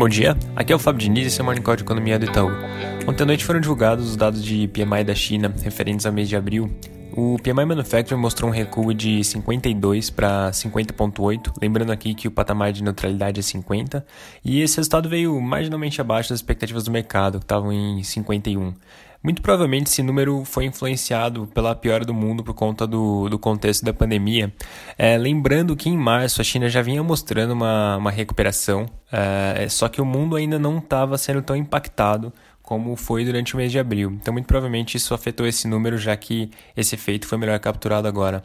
Bom dia, aqui é o Fábio Diniz e esse é o Morning Call de Economia do Itaú. Ontem à noite foram divulgados os dados de PMI da China referentes ao mês de abril. O PMI Manufacturing mostrou um recuo de 52 para 50,8, lembrando aqui que o patamar de neutralidade é 50, e esse resultado veio marginalmente abaixo das expectativas do mercado, que estavam em 51. Muito provavelmente esse número foi influenciado pela piora do mundo por conta do, do contexto da pandemia. É, lembrando que em março a China já vinha mostrando uma, uma recuperação, é, só que o mundo ainda não estava sendo tão impactado como foi durante o mês de abril. Então, muito provavelmente isso afetou esse número, já que esse efeito foi melhor capturado agora.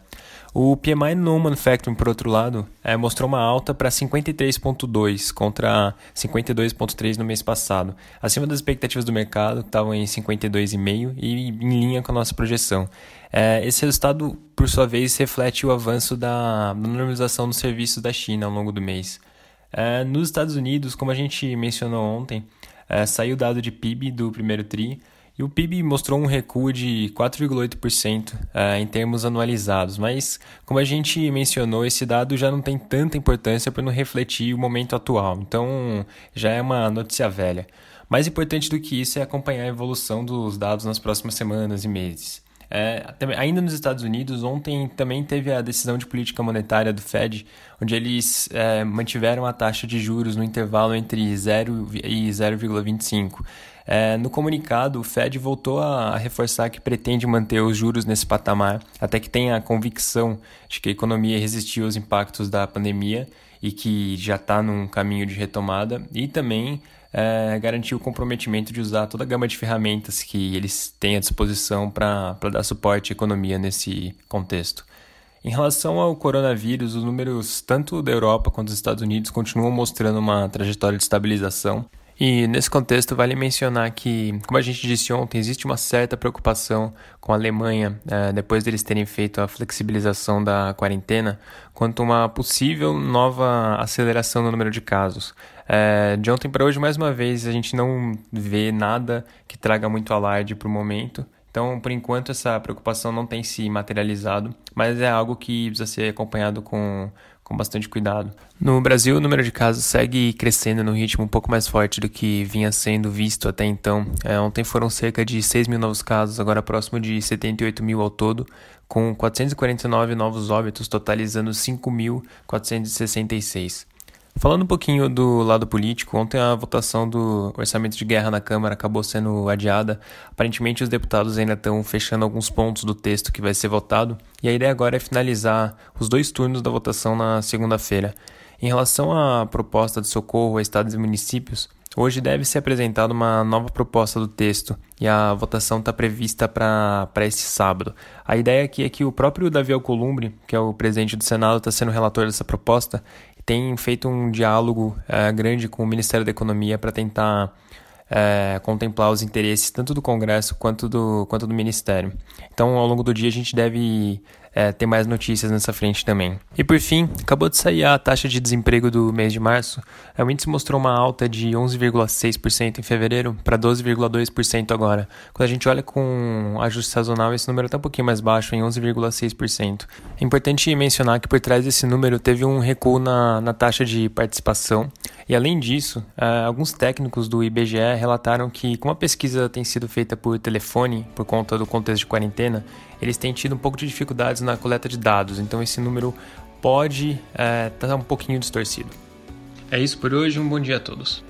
O PMI no Manufacturing, por outro lado, é, mostrou uma alta para 53,2 contra 52,3 no mês passado, acima das expectativas do mercado, que estavam em 52,5 e em linha com a nossa projeção. É, esse resultado, por sua vez, reflete o avanço da, da normalização dos serviços da China ao longo do mês. É, nos Estados Unidos, como a gente mencionou ontem, é, saiu o dado de PIB do primeiro TRI e o PIB mostrou um recuo de 4,8% é, em termos anualizados, mas como a gente mencionou, esse dado já não tem tanta importância para não refletir o momento atual, então já é uma notícia velha. Mais importante do que isso é acompanhar a evolução dos dados nas próximas semanas e meses. É, ainda nos Estados Unidos, ontem também teve a decisão de política monetária do Fed, onde eles é, mantiveram a taxa de juros no intervalo entre 0 e 0,25. É, no comunicado, o Fed voltou a, reforçar que pretende manter os juros nesse patamar até que tenha a convicção de que a economia resistiu aos impactos da pandemia e que já está num caminho de retomada, e também é, garantir o comprometimento de usar toda a gama de ferramentas que eles têm à disposição para dar suporte à economia nesse contexto. Em relação ao coronavírus, os números tanto da Europa quanto dos Estados Unidos continuam mostrando uma trajetória de estabilização. E nesse contexto, vale mencionar que, como a gente disse ontem, existe uma certa preocupação com a Alemanha, é, depois deles terem feito a flexibilização da quarentena, quanto a uma possível nova aceleração no número de casos. É, de ontem para hoje, mais uma vez, a gente não vê nada que traga muito alarde para o momento. Então, por enquanto, essa preocupação não tem se materializado, mas é algo que precisa ser acompanhado com, com bastante cuidado. No Brasil, o número de casos segue crescendo num ritmo um pouco mais forte do que vinha sendo visto até então. É, ontem foram cerca de 6 mil novos casos, agora próximo de 78 mil ao todo, com 449 novos óbitos, totalizando 5.466. Falando um pouquinho do lado político, ontem a votação do orçamento de guerra na Câmara acabou sendo adiada. Aparentemente, os deputados ainda estão fechando alguns pontos do texto que vai ser votado, e a ideia agora é finalizar os dois turnos da votação na segunda-feira. Em relação à proposta de socorro a estados e municípios, hoje deve ser apresentada uma nova proposta do texto e a votação está prevista para esse sábado. A ideia aqui é que o próprio Davi Alcolumbre, que é o presidente do Senado, está sendo relator dessa proposta tem feito um diálogo é, grande com o Ministério da Economia para tentar é, contemplar os interesses tanto do Congresso quanto do, quanto do Ministério. Então, ao longo do dia, a gente deve é, ter mais notícias nessa frente também. E por fim, acabou de sair a taxa de desemprego do mês de março. O índice mostrou uma alta de 11,6% em fevereiro para 12,2% agora. Quando a gente olha com ajuste sazonal, esse número está um pouquinho mais baixo, em 11,6%. É importante mencionar que por trás desse número teve um recuo na, na taxa de participação. E além disso, uh, alguns técnicos do IBGE relataram que, como a pesquisa tem sido feita por telefone, por conta do contexto de quarentena, eles têm tido um pouco de dificuldades na coleta de dados, então esse número pode estar uh, tá um pouquinho distorcido. É isso por hoje, um bom dia a todos.